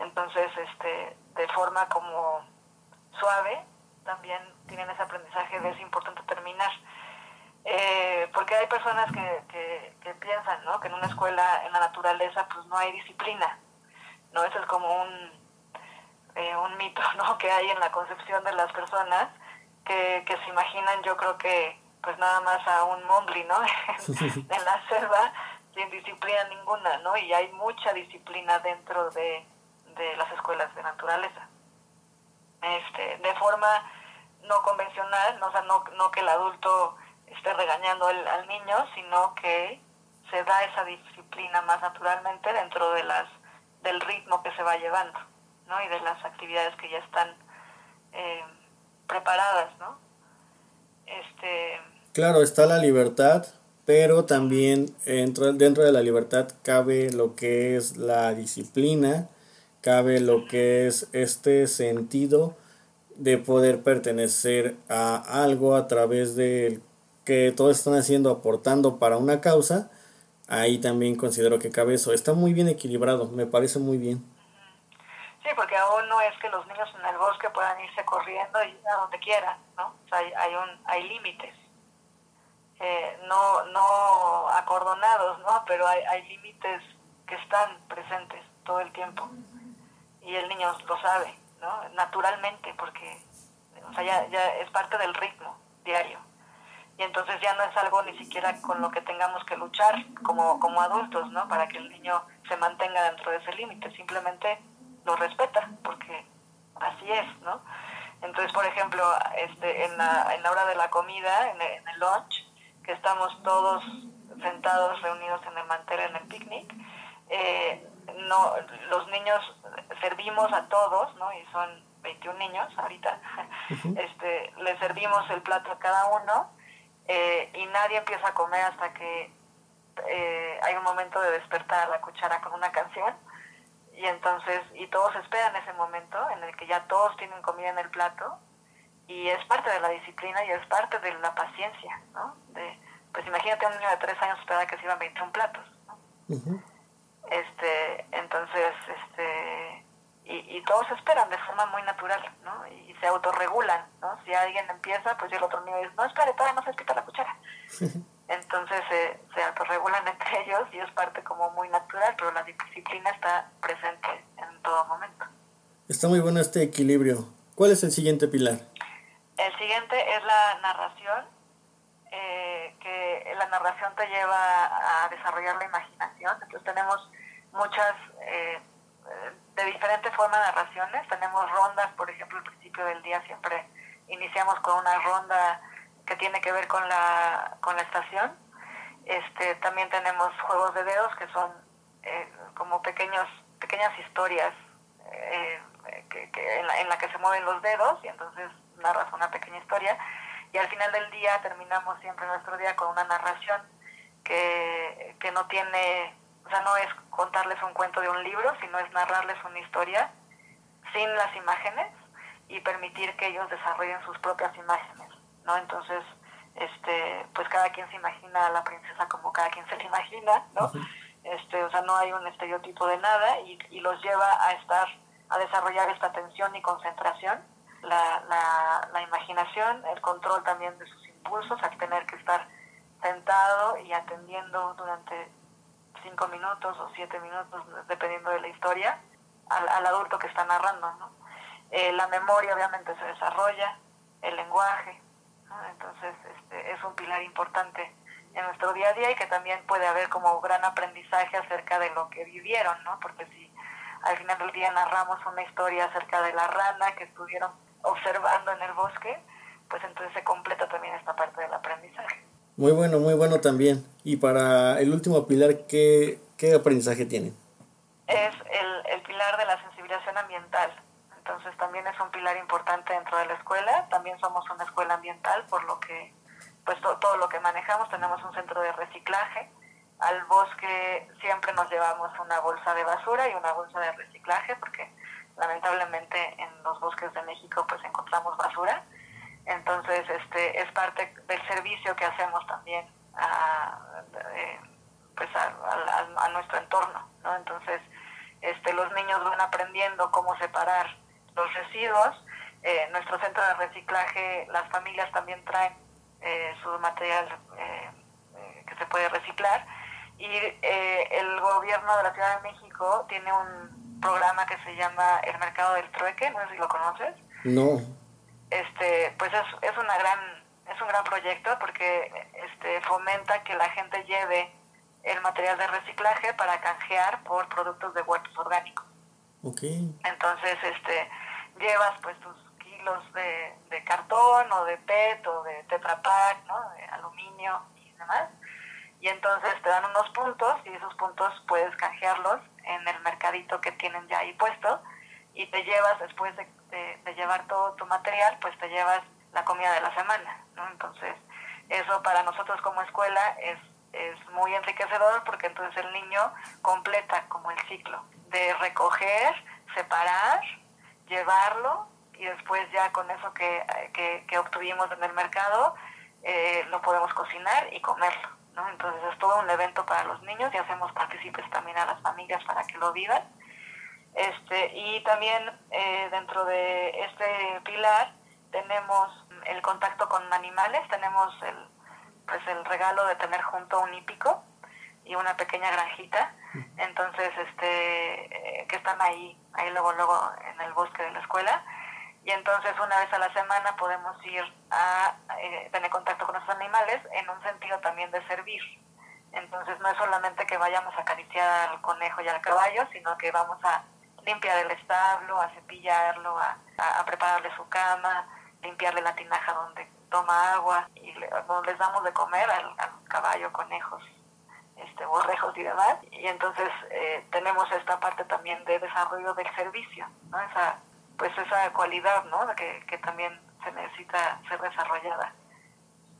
Entonces, este, de forma como suave, también tienen ese aprendizaje de es importante terminar. Eh, porque hay personas que, que, que, piensan ¿no? que en una escuela en la naturaleza pues no hay disciplina no eso es como un eh, un mito ¿no? que hay en la concepción de las personas que, que se imaginan yo creo que pues nada más a un Mowgli no en la selva sin disciplina ninguna no y hay mucha disciplina dentro de, de las escuelas de naturaleza. Este de forma no convencional no o sea no, no que el adulto esté regañando al, al niño, sino que se da esa disciplina más naturalmente dentro de las del ritmo que se va llevando, ¿no? Y de las actividades que ya están eh, preparadas, ¿no? Este... Claro, está la libertad, pero también dentro, dentro de la libertad cabe lo que es la disciplina, cabe lo que es este sentido de poder pertenecer a algo a través del que todos están haciendo, aportando para una causa, ahí también considero que cabe eso. Está muy bien equilibrado, me parece muy bien. Sí, porque aún no es que los niños en el bosque puedan irse corriendo y a donde quieran, ¿no? Sea, hay, hay, un, hay límites. Eh, no, no acordonados, ¿no? Pero hay, hay límites que están presentes todo el tiempo. Y el niño lo sabe, ¿no? Naturalmente, porque o sea, ya, ya es parte del ritmo diario y entonces ya no es algo ni siquiera con lo que tengamos que luchar como, como adultos, ¿no? Para que el niño se mantenga dentro de ese límite, simplemente lo respeta, porque así es, ¿no? Entonces, por ejemplo, este, en, la, en la hora de la comida, en el, en el lunch, que estamos todos sentados, reunidos en el mantel, en el picnic, eh, no, los niños servimos a todos, ¿no? Y son 21 niños ahorita, este, le servimos el plato a cada uno eh, y nadie empieza a comer hasta que eh, hay un momento de despertar la cuchara con una canción entonces y todos esperan ese momento en el que ya todos tienen comida en el plato y es parte de la disciplina y es parte de la paciencia ¿no? de, pues imagínate un niño de tres años esperar que se iban 21 platos ¿no? este entonces este y, y, todos esperan de forma muy natural, ¿no? Y se autorregulan, ¿no? Si alguien empieza, pues el otro niño dice, no, espere, todavía no se quita la cuchara. Entonces eh, se autorregulan entre ellos y es parte como muy natural, pero la disciplina está presente en todo momento. Está muy bueno este equilibrio. ¿Cuál es el siguiente pilar? El siguiente es la narración, eh, que la narración te lleva a desarrollar la imaginación. Entonces tenemos muchas... Eh, de diferentes formas narraciones. Tenemos rondas, por ejemplo, al principio del día siempre iniciamos con una ronda que tiene que ver con la, con la estación. Este, también tenemos juegos de dedos que son eh, como pequeños, pequeñas historias eh, que, que en, la, en la que se mueven los dedos y entonces narras una pequeña historia. Y al final del día terminamos siempre nuestro día con una narración que, que no tiene o sea, no es contarles un cuento de un libro, sino es narrarles una historia sin las imágenes y permitir que ellos desarrollen sus propias imágenes, ¿no? Entonces, este, pues cada quien se imagina a la princesa como cada quien se la imagina, ¿no? Este, o sea, no hay un estereotipo de nada y, y los lleva a estar, a desarrollar esta atención y concentración, la, la, la imaginación, el control también de sus impulsos al tener que estar sentado y atendiendo durante cinco minutos o siete minutos, dependiendo de la historia, al, adulto que está narrando. ¿no? Eh, la memoria obviamente se desarrolla, el lenguaje, entonces este, es un pilar importante en nuestro día a día y que también puede haber como gran aprendizaje acerca de lo que vivieron, ¿no? porque si al final del día narramos una historia acerca de la rana que estuvieron observando en el bosque, pues entonces se completa también esta parte del aprendizaje. Muy bueno, muy bueno también. Y para el último pilar, ¿qué, qué aprendizaje tienen? Es el, el pilar de la sensibilización ambiental. Entonces también es un pilar importante dentro de la escuela. También somos una escuela ambiental, por lo que pues todo lo que manejamos. Tenemos un centro de reciclaje. Al bosque siempre nos llevamos una bolsa de basura y una bolsa de reciclaje, porque lamentablemente en los bosques de México pues encontramos basura. Entonces este es parte del servicio que hacemos también a, eh, pues a, nuestro entorno. ¿no? Entonces este, los niños van aprendiendo cómo separar los residuos. Eh, nuestro centro de reciclaje, las familias también traen eh, su material eh, que se puede reciclar. Y el gobierno de la Ciudad de México tiene un programa que se llama El Mercado del Trueque, no sé si lo conoces. No. Este, pues es, es una gran es un gran proyecto porque este fomenta que la gente lleve el material de reciclaje para canjear por productos de huertos orgánicos. Okay. Entonces, este, llevas pues tus kilos de, de cartón o de PET o de Tetra Pak, ¿no? De aluminio y demás. Y entonces te dan unos puntos y esos puntos puedes canjearlos en el mercadito que tienen ya ahí puesto y te llevas, después de, de, llevar todo tu material, pues te llevas la comida de la semana, ¿no? Entonces, eso para nosotros como escuela es, es muy enriquecedor porque entonces el niño completa como el ciclo de recoger, separar, llevarlo y después ya con eso que, que, obtuvimos en el mercado eh, lo podemos cocinar y comerlo. ¿no? Entonces es todo un evento para los niños y hacemos partícipes también a las familias para que lo vivan. Este, y también eh, dentro de este pilar tenemos el contacto con animales, tenemos el, pues el regalo de tener junto un hípico y una pequeña granjita, entonces este que están ahí, ahí luego luego en el bosque de la escuela y entonces una vez a la semana podemos ir a eh, tener contacto con los animales en un sentido también de servir. Entonces no es solamente que vayamos a acariciar al conejo y al caballo, sino que vamos a limpiar el establo, a cepillarlo, a, a, prepararle su cama, limpiarle la tinaja donde toma agua y le, les damos de comer al caballo, conejos, este, borrejos y demás. Y entonces eh, tenemos esta parte también de desarrollo del servicio, ¿no? Esa, pues esa cualidad, ¿no? Que, que también se necesita ser desarrollada.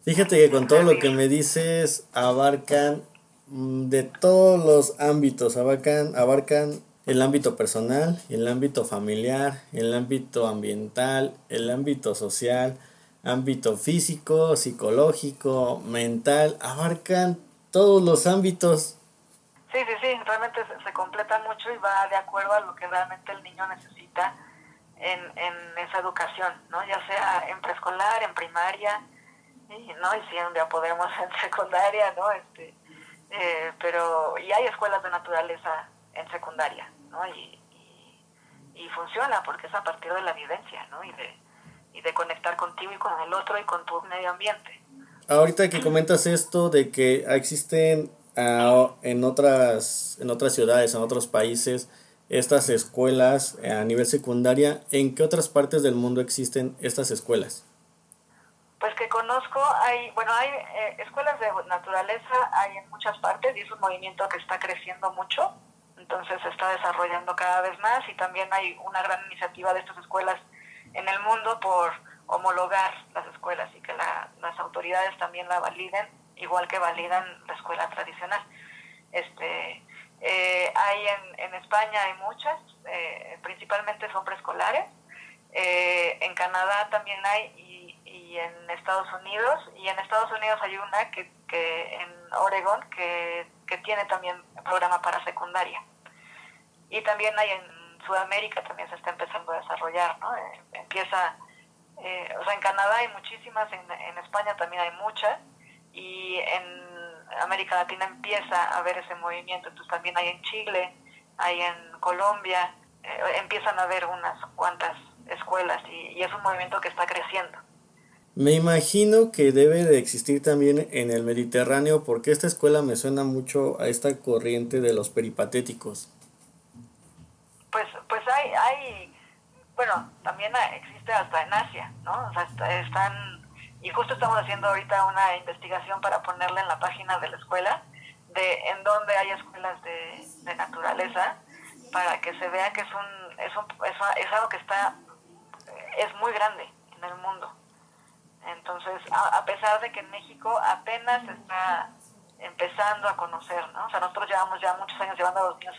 Fíjate que con todo lo que me dices abarcan mm, de todos los ámbitos, abarcan, abarcan el ámbito personal, el ámbito familiar, el ámbito ambiental, el ámbito social, ámbito físico, psicológico, mental, abarcan todos los ámbitos. Sí, sí, sí, realmente se, completa mucho y va de acuerdo a lo que realmente el niño necesita en, en esa educación, ¿no? Ya sea en preescolar, en primaria, y, ¿no? Y si un día podemos en secundaria, ¿no? Este, eh, pero, y hay escuelas de naturaleza en secundaria, ¿no? Y, y, y, funciona porque es a partir de la vivencia, ¿no? Y de, y de conectar contigo y con el otro y con tu medio ambiente ahorita que comentas esto de que existen ah, en, otras, en otras ciudades, en otros países, estas escuelas eh, a nivel secundaria, ¿en qué otras partes del mundo existen estas escuelas? Pues que conozco, hay, bueno, hay eh, escuelas de naturaleza, hay en muchas partes y es un movimiento que está creciendo mucho, entonces se está desarrollando cada vez más y también hay una gran iniciativa de estas escuelas en el mundo por homologar las escuelas y que las autoridades también la validen, igual que validan la escuela tradicional. Este, eh, hay en, en, España hay muchas, eh, principalmente son preescolares. Eh, en Canadá también hay y, y, en Estados Unidos. Y en Estados Unidos hay una que, que en Oregon que, que tiene también programa para secundaria. Y también hay en Sudamérica, también se está empezando a desarrollar, ¿no? empieza Eh, o sea, en Canadá hay muchísimas, en, España también hay muchas, y en América Latina empieza a haber ese movimiento, entonces también hay en Chile, hay en Colombia, eh, empiezan a haber unas cuantas escuelas y, es un movimiento que está creciendo. Me imagino que debe de existir también en el Mediterráneo porque esta escuela me suena mucho a esta corriente de los peripatéticos. Pues, pues hay, hay, bueno, también existe hasta en Asia, ¿no? O sea, están y justo estamos haciendo ahorita una investigación para ponerla en la página de la escuela, de en dónde hay escuelas de, naturaleza, para que se vea que es, un, es, un, es, algo que está, es muy grande en el mundo. Entonces, a, pesar de que en México apenas está empezando a conocer, ¿no? O sea, nosotros llevamos ya muchos años llevando a los niños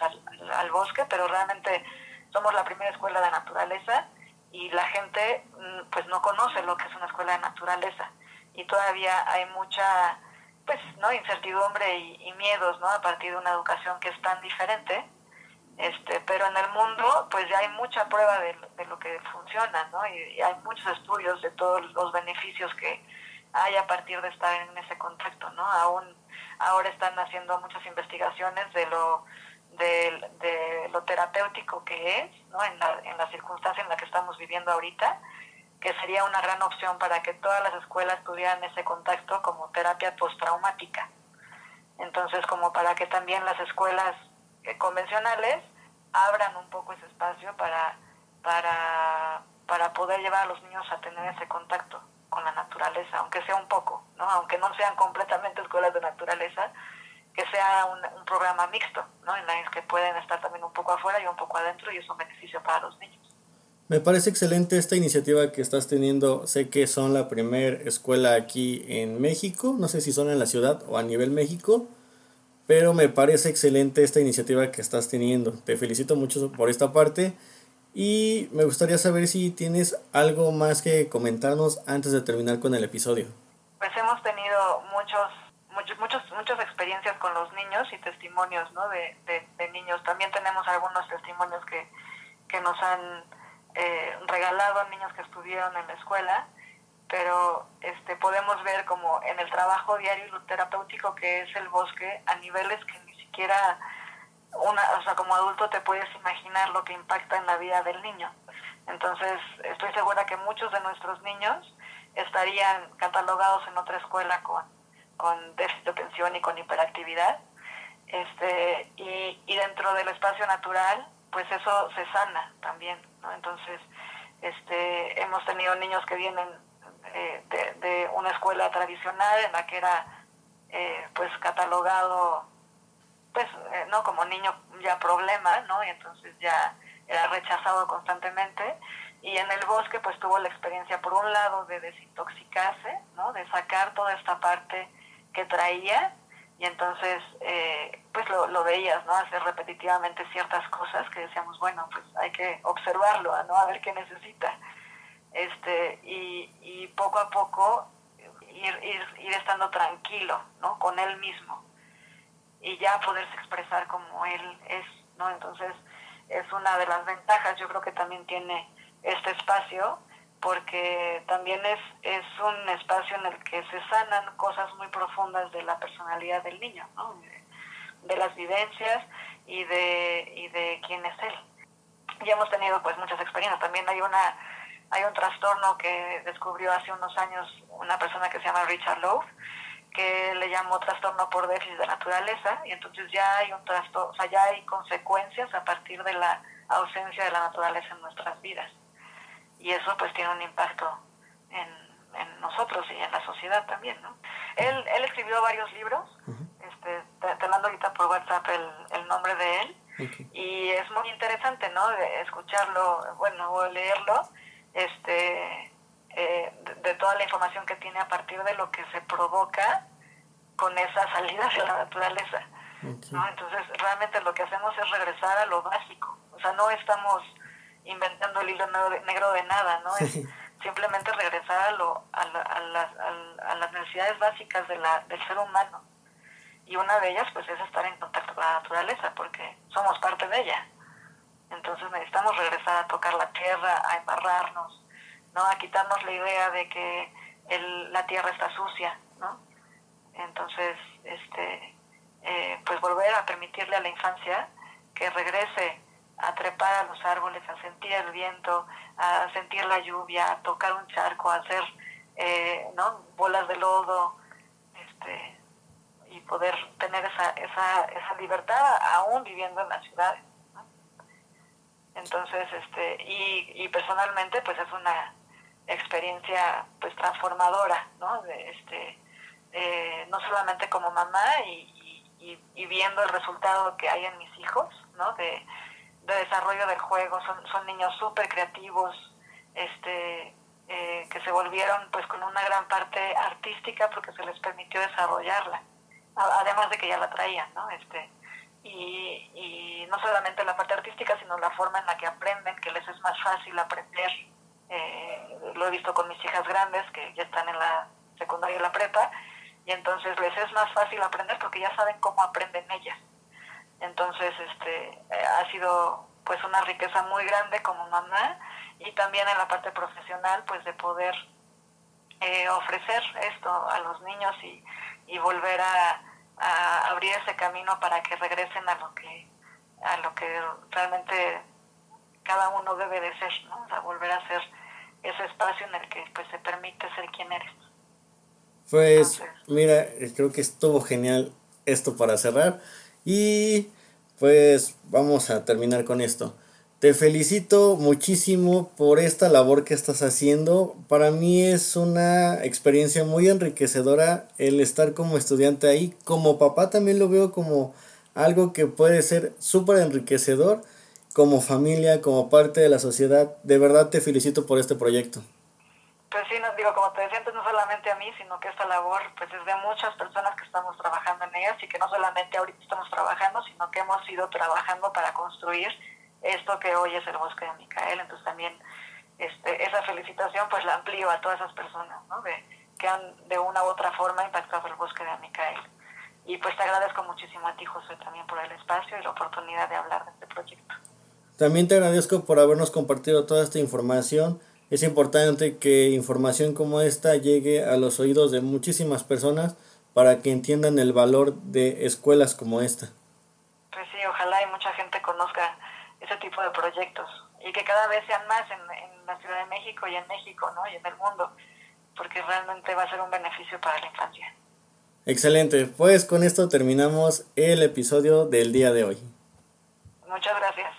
al bosque, pero realmente somos la primera escuela de naturaleza y la gente mm, pues no conoce lo que es una escuela de naturaleza. Y todavía hay mucha pues no incertidumbre y, miedos no a partir de una educación que es tan diferente. Este pero en el mundo pues ya hay mucha prueba de, lo que funciona no y, hay muchos estudios de todos los beneficios que hay a partir de estar en ese contacto no aún ahora están haciendo muchas investigaciones de lo de, lo terapéutico que es, ¿no? en, la, en la circunstancia en la que estamos viviendo ahorita, que sería una gran opción para que todas las escuelas tuvieran ese contacto como terapia postraumática. Entonces, como para que también las escuelas eh, convencionales abran un poco ese espacio para, para, para poder llevar a los niños a tener ese contacto con la naturaleza, aunque sea un poco, ¿no? aunque no sean completamente escuelas de naturaleza, que sea un, programa mixto, ¿no? en el que pueden estar también un poco afuera y un poco adentro y es un beneficio para los niños. Me parece excelente esta iniciativa que estás teniendo. Sé que son la primera escuela aquí en México, no sé si son en la ciudad o a nivel México, pero me parece excelente esta iniciativa que estás teniendo. Te felicito mucho por esta parte y me gustaría saber si tienes algo más que comentarnos antes de terminar con el episodio. Pues hemos tenido muchos muchos, muchas experiencias con los niños y testimonios ¿no? de, de, niños. También tenemos algunos testimonios que, que nos han eh, regalado niños que estuvieron en la escuela, pero este, podemos ver como en el trabajo diario y terapéutico que es el bosque a niveles que ni siquiera una, o sea, como adulto te puedes imaginar lo que impacta en la vida del niño. Entonces, estoy segura que muchos de nuestros niños estarían catalogados en otra escuela con con déficit de atención y con hiperactividad. Este, y, y dentro del espacio natural, pues eso se sana también, ¿no? Entonces, este, hemos tenido niños que vienen eh, de, una escuela tradicional en la que era eh, pues catalogado pues eh, no como niño ya problema no y entonces ya era rechazado constantemente y en el bosque pues tuvo la experiencia por un lado de desintoxicarse no de sacar toda esta parte que traía y entonces eh, pues lo, lo, veías, ¿no? Hacer repetitivamente ciertas cosas que decíamos, bueno, pues hay que observarlo, ¿no? A ver qué necesita. Este, y, y poco a poco ir, ir, ir estando tranquilo, ¿no? Con él mismo y ya poderse expresar como él es, ¿no? Entonces es una de las ventajas, yo creo que también tiene este espacio, porque también es, es un espacio en el que se sanan cosas muy profundas de la personalidad del niño, ¿no? de, las vivencias y de, y de quién es él. Y hemos tenido pues muchas experiencias. También hay una hay un trastorno que descubrió hace unos años una persona que se llama Richard Lowe, que le llamó trastorno por déficit de naturaleza, y entonces ya hay un trastorno, o sea, ya hay consecuencias a partir de la ausencia de la naturaleza en nuestras vidas y eso pues tiene un impacto en, nosotros y en la sociedad también, ¿no? Él, él escribió varios libros, este, te, mando ahorita por WhatsApp el, el nombre de él, y es muy interesante, ¿no? Escucharlo, bueno, o leerlo, este, eh, de, toda la información que tiene a partir de lo que se provoca con esa salida de la naturaleza, ¿no? Entonces, realmente lo que hacemos es regresar a lo básico, o sea, no estamos inventando el hilo negro de nada, ¿no? Es simplemente regresar a, lo, a, a, las, a, las necesidades básicas de la, del ser humano. Y una de ellas, pues, es estar en contacto con la naturaleza, porque somos parte de ella. Entonces necesitamos regresar a tocar la tierra, a embarrarnos, ¿no? A quitarnos la idea de que el, la tierra está sucia, ¿no? Entonces, este, eh, pues volver a permitirle a la infancia que regrese a trepar a los árboles, a sentir el viento, a sentir la lluvia, a tocar un charco, a hacer eh, ¿no? bolas de lodo, este, y poder tener esa, esa, esa libertad aún viviendo en las ciudades. Entonces, este, y, y personalmente, pues es una experiencia pues transformadora, ¿no? De, este, eh, no solamente como mamá y, y, viendo el resultado que hay en mis hijos, ¿no? De, de desarrollo del juego, son, son niños súper creativos, este, eh, que se volvieron pues con una gran parte artística porque se les permitió desarrollarla, además de que ya la traían, ¿no? Este, y, y no solamente la parte artística, sino la forma en la que aprenden, que les es más fácil aprender. Eh, lo he visto con mis hijas grandes que ya están en la secundaria y la prepa, y entonces les es más fácil aprender porque ya saben cómo aprenden ellas. Entonces, este, eh, ha sido pues una riqueza muy grande como mamá y también en la parte profesional, pues de poder eh, ofrecer esto a los niños y, y volver a, a, abrir ese camino para que regresen a lo que a lo que realmente cada uno debe de ser, ¿no? O sea, volver a ser ese espacio en el que pues se permite ser quien eres. Pues mira, creo que estuvo genial esto para cerrar y pues vamos a terminar con esto. Te felicito muchísimo por esta labor que estás haciendo. Para mí es una experiencia muy enriquecedora el estar como estudiante ahí. Como papá también lo veo como algo que puede ser súper enriquecedor como familia, como parte de la sociedad. De verdad te felicito por este proyecto. Pues sí, no, digo, como te decía antes, no solamente a mí, sino que esta labor pues es de muchas personas que estamos trabajando en ellas y que no solamente ahorita estamos trabajando, sino que hemos ido trabajando para construir esto que hoy es el Bosque de Micael. Entonces también este, esa felicitación pues la amplío a todas esas personas ¿no? que han de una u otra forma impactado el Bosque de Micael. Y pues te agradezco muchísimo a ti, José, también por el espacio y la oportunidad de hablar de este proyecto. También te agradezco por habernos compartido toda esta información es importante que información como esta llegue a los oídos de muchísimas personas para que entiendan el valor de escuelas como esta. Pues sí, ojalá y mucha gente conozca ese tipo de proyectos y que cada vez sean más en, en la Ciudad de México y en México, ¿no? Y en el mundo, porque realmente va a ser un beneficio para la infancia. Excelente, pues con esto terminamos el episodio del día de hoy. Muchas gracias.